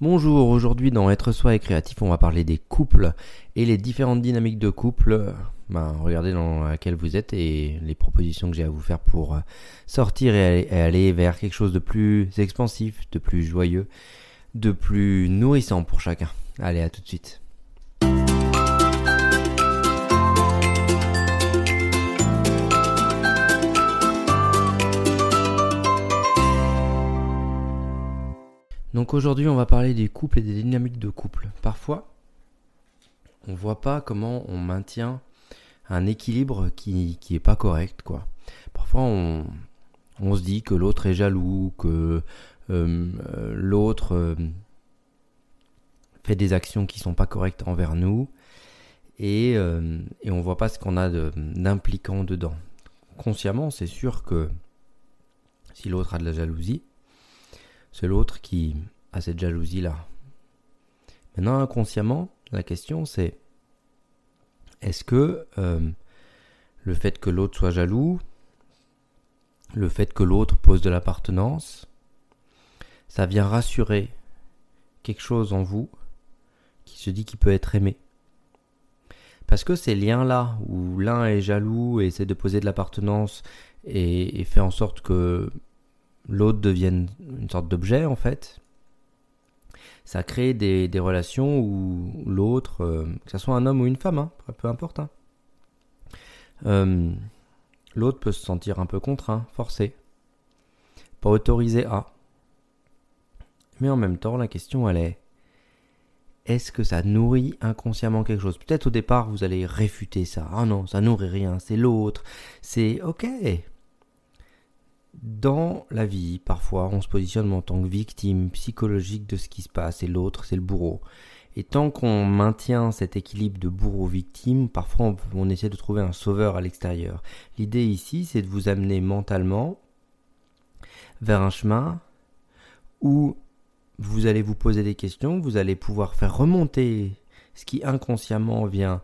Bonjour, aujourd'hui dans Être Soi et Créatif, on va parler des couples et les différentes dynamiques de couple. Ben, regardez dans laquelle vous êtes et les propositions que j'ai à vous faire pour euh, sortir et aller vers quelque chose de plus expansif, de plus joyeux, de plus nourrissant pour chacun. Allez, à tout de suite. Aujourd'hui, on va parler des couples et des dynamiques de couple. Parfois, on voit pas comment on maintient un équilibre qui qui pas correct quoi. Parfois on, se dit que l'autre est jaloux, que euh, l'autre euh, fait des actions qui sont pas correctes envers nous et, euh, et on voit pas ce qu'on a d'impliquant dedans. Consciemment, c'est sûr que si l'autre a de la jalousie, c'est l'autre qui a cette jalousie-là. Maintenant, inconsciemment, la question c'est est-ce que euh, le fait que l'autre soit jaloux, le fait que l'autre pose de l'appartenance, ça vient rassurer quelque chose en vous qui se dit qu'il peut être aimé? Parce que ces liens-là, où l'un est jaloux et essaie de poser de l'appartenance et fait en sorte que l'autre devienne une sorte d'objet en fait, ça crée des, relations où l'autre, euh, que ce soit un homme ou une femme, hein, peu importe, hein, euh, l'autre peut se sentir un peu contraint, forcé, pas autorisé à. Mais en même temps, la question elle est est-ce que ça nourrit inconsciemment quelque chose? Peut-être au départ vous allez réfuter ça. Ah non, ça nourrit rien, c'est l'autre. C'est ok, dans la vie, parfois, on se positionne en tant que victime psychologique de ce qui se passe, et l'autre, c'est le bourreau. Et tant qu'on maintient cet équilibre de bourreau-victime, parfois on, essaie de trouver un sauveur à l'extérieur. L'idée ici, c'est de vous amener mentalement vers un chemin où vous allez vous poser des questions, vous allez pouvoir faire remonter ce qui inconsciemment vient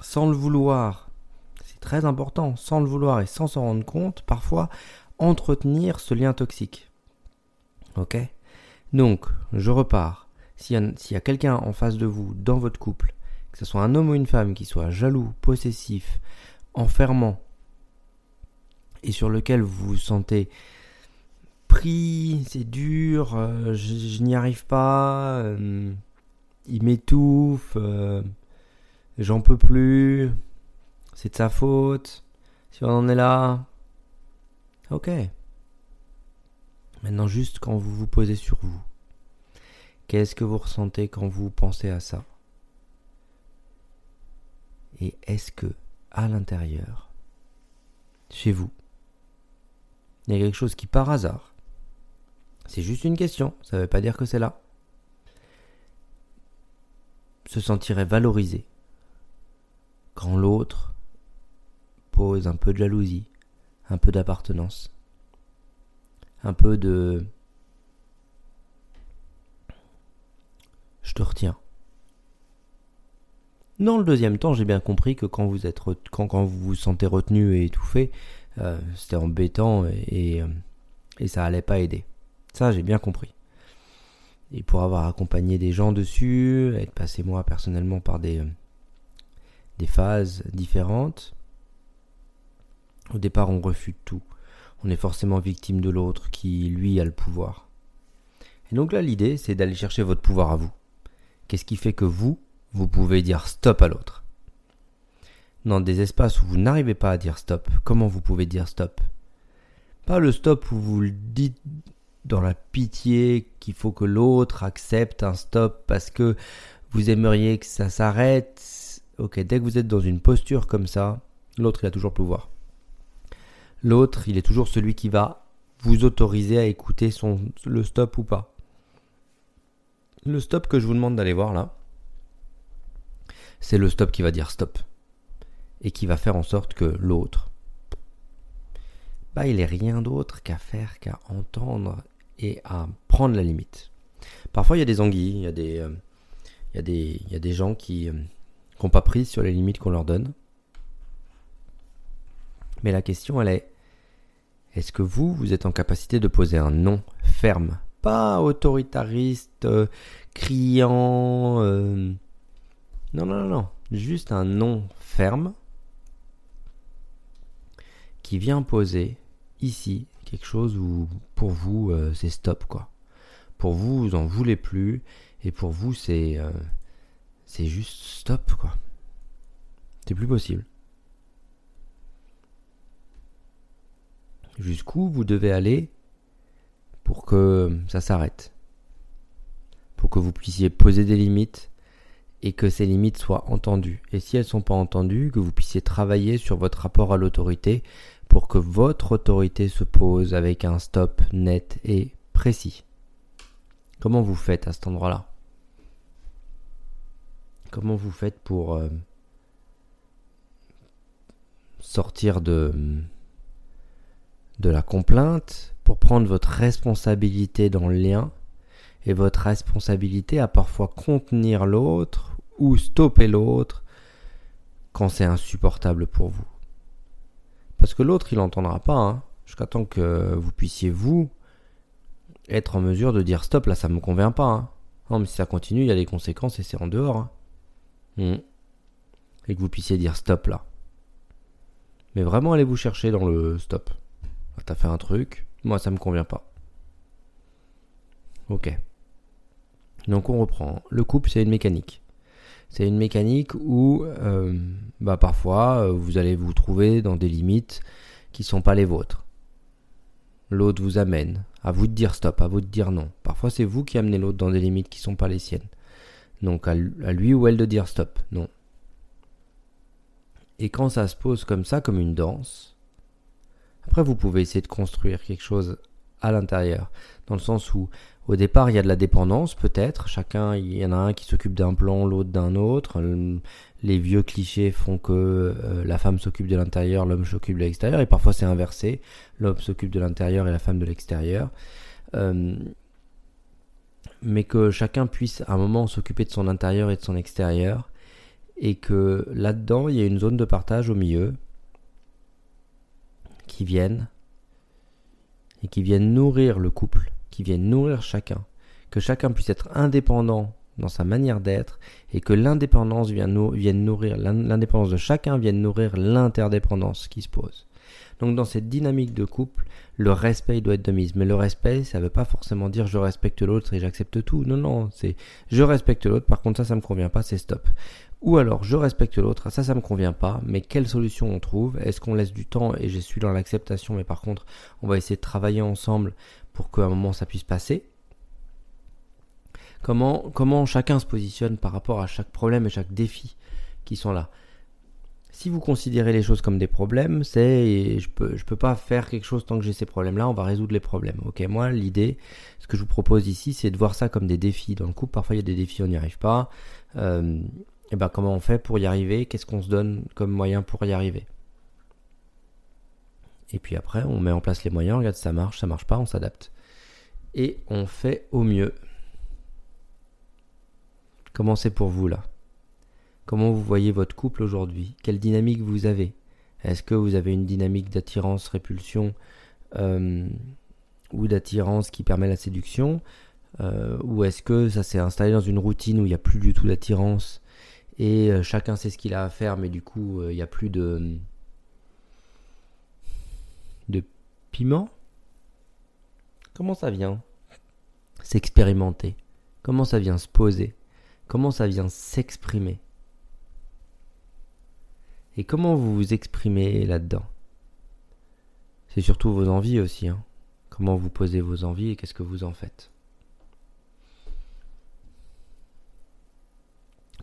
sans le vouloir très important, sans le vouloir et sans s'en rendre compte, parfois entretenir ce lien toxique. Ok? Donc, je repars. S'il y a, quelqu'un en face de vous, dans votre couple, que ce soit un homme ou une femme qui soit jaloux, possessif, enfermant, et sur lequel vous vous sentez pris, c'est dur, euh, je, n'y arrive pas, euh, il m'étouffe, euh, j'en peux plus, c'est de sa faute, si on en est là. Ok. Maintenant, juste quand vous vous posez sur vous, qu'est-ce que vous ressentez quand vous pensez à ça? Et est-ce que, à l'intérieur, chez vous, il y a quelque chose qui, par hasard, c'est juste une question, ça ne veut pas dire que c'est là, se sentirait valorisé quand l'autre un peu de jalousie, un peu d'appartenance, un peu de je te retiens. Dans le deuxième temps, j'ai bien compris que quand vous êtes quand, quand vous vous sentez retenu et étouffé, euh, c'était embêtant et, euh, et, ça allait pas aider. Ça, j'ai bien compris. Et pour avoir accompagné des gens dessus, être passé moi personnellement par des, euh, des phases différentes, au départ, on refute tout. On est forcément victime de l'autre qui, lui, a le pouvoir. Et donc là, l'idée, c'est d'aller chercher votre pouvoir à vous. Qu'est-ce qui fait que vous, vous pouvez dire stop à l'autre? Dans des espaces où vous n'arrivez pas à dire stop, comment vous pouvez dire stop? Pas le stop où vous le dites dans la pitié qu'il faut que l'autre accepte un stop parce que vous aimeriez que ça s'arrête. Ok, dès que vous êtes dans une posture comme ça, l'autre il a toujours le pouvoir. L'autre, il est toujours celui qui va vous autoriser à écouter son, le stop ou pas. Le stop que je vous demande d'aller voir là, c'est le stop qui va dire stop. Et qui va faire en sorte que l'autre, bah, il n'est rien d'autre qu'à faire, qu'à entendre et à prendre la limite. Parfois, il y a des anguilles, il y a des, euh, il, y a des, gens qui n'ont euh, pas pris sur les limites qu'on leur donne. Mais la question, elle est, est-ce que vous, vous êtes en capacité de poser un non ferme? Pas autoritariste, euh, criant. Euh, non, non, non, juste un non ferme qui vient poser ici quelque chose où pour vous euh, c'est stop quoi. Pour vous, vous en voulez plus et pour vous c'est c'est juste stop quoi. C'est plus possible. Jusqu'où vous devez aller pour que ça s'arrête. Pour que vous puissiez poser des limites et que ces limites soient entendues. Et si elles ne sont pas entendues, que vous puissiez travailler sur votre rapport à l'autorité pour que votre autorité se pose avec un stop net et précis. Comment vous faites à cet endroit-là? Comment vous faites pour euh, sortir de, de la complainte, pour prendre votre responsabilité dans le lien, et votre responsabilité à parfois contenir l'autre ou stopper l'autre quand c'est insupportable pour vous. Parce que l'autre, il n'entendra pas, hein, jusqu'à temps que vous puissiez, vous, être en mesure de dire stop, là ça me convient pas. Hein. Non, mais si ça continue, il y a des conséquences et c'est en dehors. Hein. Hmm. Et que vous puissiez dire stop là. Mais vraiment, allez vous chercher dans le stop. T'as fait un truc, moi ça me convient pas. Ok. Donc on reprend. Le couple, c'est une mécanique. C'est une mécanique où, euh, bah parfois, euh, vous allez vous trouver dans des limites qui sont pas les vôtres. L'autre vous amène. À vous de dire stop, à vous de dire non. Parfois, c'est vous qui amenez l'autre dans des limites qui sont pas les siennes. Donc à lui ou elle de dire stop, non. Et quand ça se pose comme ça, comme une danse, après vous pouvez essayer de construire quelque chose à l'intérieur, dans le sens où au départ il y a de la dépendance peut-être, chacun il y en a un qui s'occupe d'un plan, l'autre d'un autre. Les vieux clichés font que euh, la femme s'occupe de l'intérieur, l'homme s'occupe de l'extérieur, et parfois c'est inversé, l'homme s'occupe de l'intérieur et la femme de l'extérieur. Euh, mais que chacun puisse à un moment s'occuper de son intérieur et de son extérieur, et que là-dedans, il y a une zone de partage au milieu qui viennent et qui viennent nourrir le couple, qui viennent nourrir chacun, que chacun puisse être indépendant dans sa manière d'être et que l'indépendance vienne nourrir l'indépendance de chacun vienne nourrir l'interdépendance qui se pose. Donc dans cette dynamique de couple, le respect doit être de mise. Mais le respect, ça ne veut pas forcément dire je respecte l'autre et j'accepte tout. Non, non, c'est je respecte l'autre, par contre ça, ça me convient pas, c'est stop. Ou alors je respecte l'autre, ça ça me convient pas, mais quelle solution on trouve? Est-ce qu'on laisse du temps et je suis dans l'acceptation, mais par contre on va essayer de travailler ensemble pour qu'à un moment ça puisse passer? Comment, comment chacun se positionne par rapport à chaque problème et chaque défi qui sont là? Si vous considérez les choses comme des problèmes, c'est je peux je peux pas faire quelque chose tant que j'ai ces problèmes-là. On va résoudre les problèmes. Ok, moi l'idée, ce que je vous propose ici, c'est de voir ça comme des défis. Dans le couple, parfois il y a des défis, on n'y arrive pas. Euh, et ben comment on fait pour y arriver? Qu'est-ce qu'on se donne comme moyen pour y arriver? Et puis après, on met en place les moyens, on regarde si ça marche, ça marche pas, on s'adapte. Et on fait au mieux. Comment c'est pour vous là? Comment vous voyez votre couple aujourd'hui? Quelle dynamique vous avez? Est-ce que vous avez une dynamique d'attirance-répulsion euh, ou d'attirance qui permet la séduction? Euh, Ou est-ce que ça s'est installé dans une routine où il n'y a plus du tout d'attirance et euh, chacun sait ce qu'il a à faire, mais du coup, il n'y a plus de piment? Comment ça vient s'expérimenter? Comment ça vient se poser? Comment ça vient s'exprimer? Et comment vous vous exprimez là-dedans? C'est surtout vos envies aussi. Hein. Comment vous posez vos envies et qu'est-ce que vous en faites?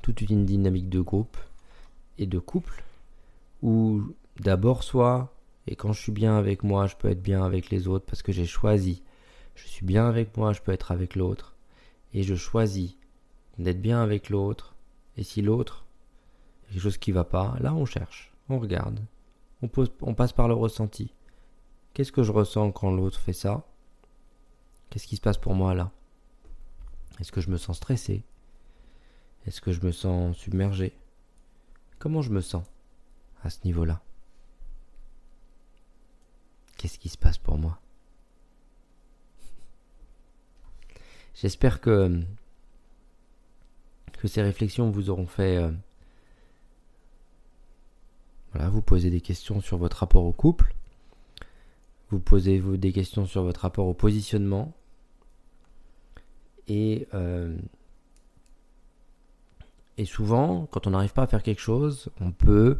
Toute une dynamique de groupe et de couple où d'abord soit et quand je suis bien avec moi, je peux être bien avec les autres parce que j'ai choisi. Je suis bien avec moi, je peux être avec l'autre et je choisis d'être bien avec l'autre. Et si l'autre, quelque chose qui va pas, là on cherche, on regarde, on, pose, on passe par le ressenti. Qu'est-ce que je ressens quand l'autre fait ça? Qu'est-ce qui se passe pour moi là? Est-ce que je me sens stressé? Est-ce que je me sens submergé? Comment je me sens à ce niveau-là? Qu'est-ce qui se passe pour moi? J'espère que, que ces réflexions vous auront fait euh, voilà, vous poser des questions sur votre rapport au couple. Vous posez des questions sur votre rapport au positionnement. Et, euh, et souvent, quand on n'arrive pas à faire quelque chose, on peut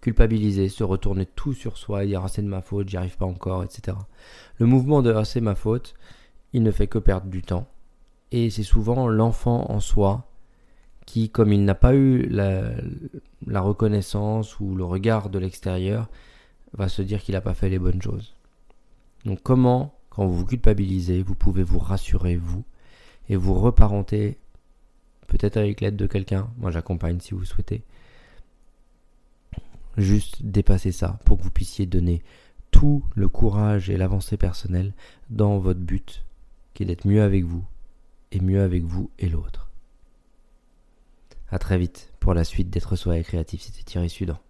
culpabiliser, se retourner tout sur soi, dire ah, c'est de ma faute, j'y arrive pas encore, etc. Le mouvement de ah, c'est ma faute, il ne fait que perdre du temps. Et c'est souvent l'enfant en soi qui, comme il n'a pas eu la, reconnaissance ou le regard de l'extérieur, va se dire qu'il n'a pas fait les bonnes choses. Donc comment, quand vous vous culpabilisez, vous pouvez vous rassurer, vous, et vous reparenter, peut-être avec l'aide de quelqu'un, moi j'accompagne si vous souhaitez, juste dépasser ça pour que vous puissiez donner tout le courage et l'avancée personnelle dans votre but, qui est d'être mieux avec vous, et mieux avec vous et l'autre. A très vite pour la suite d'être soi et créatif, c'était Thierry Sudan.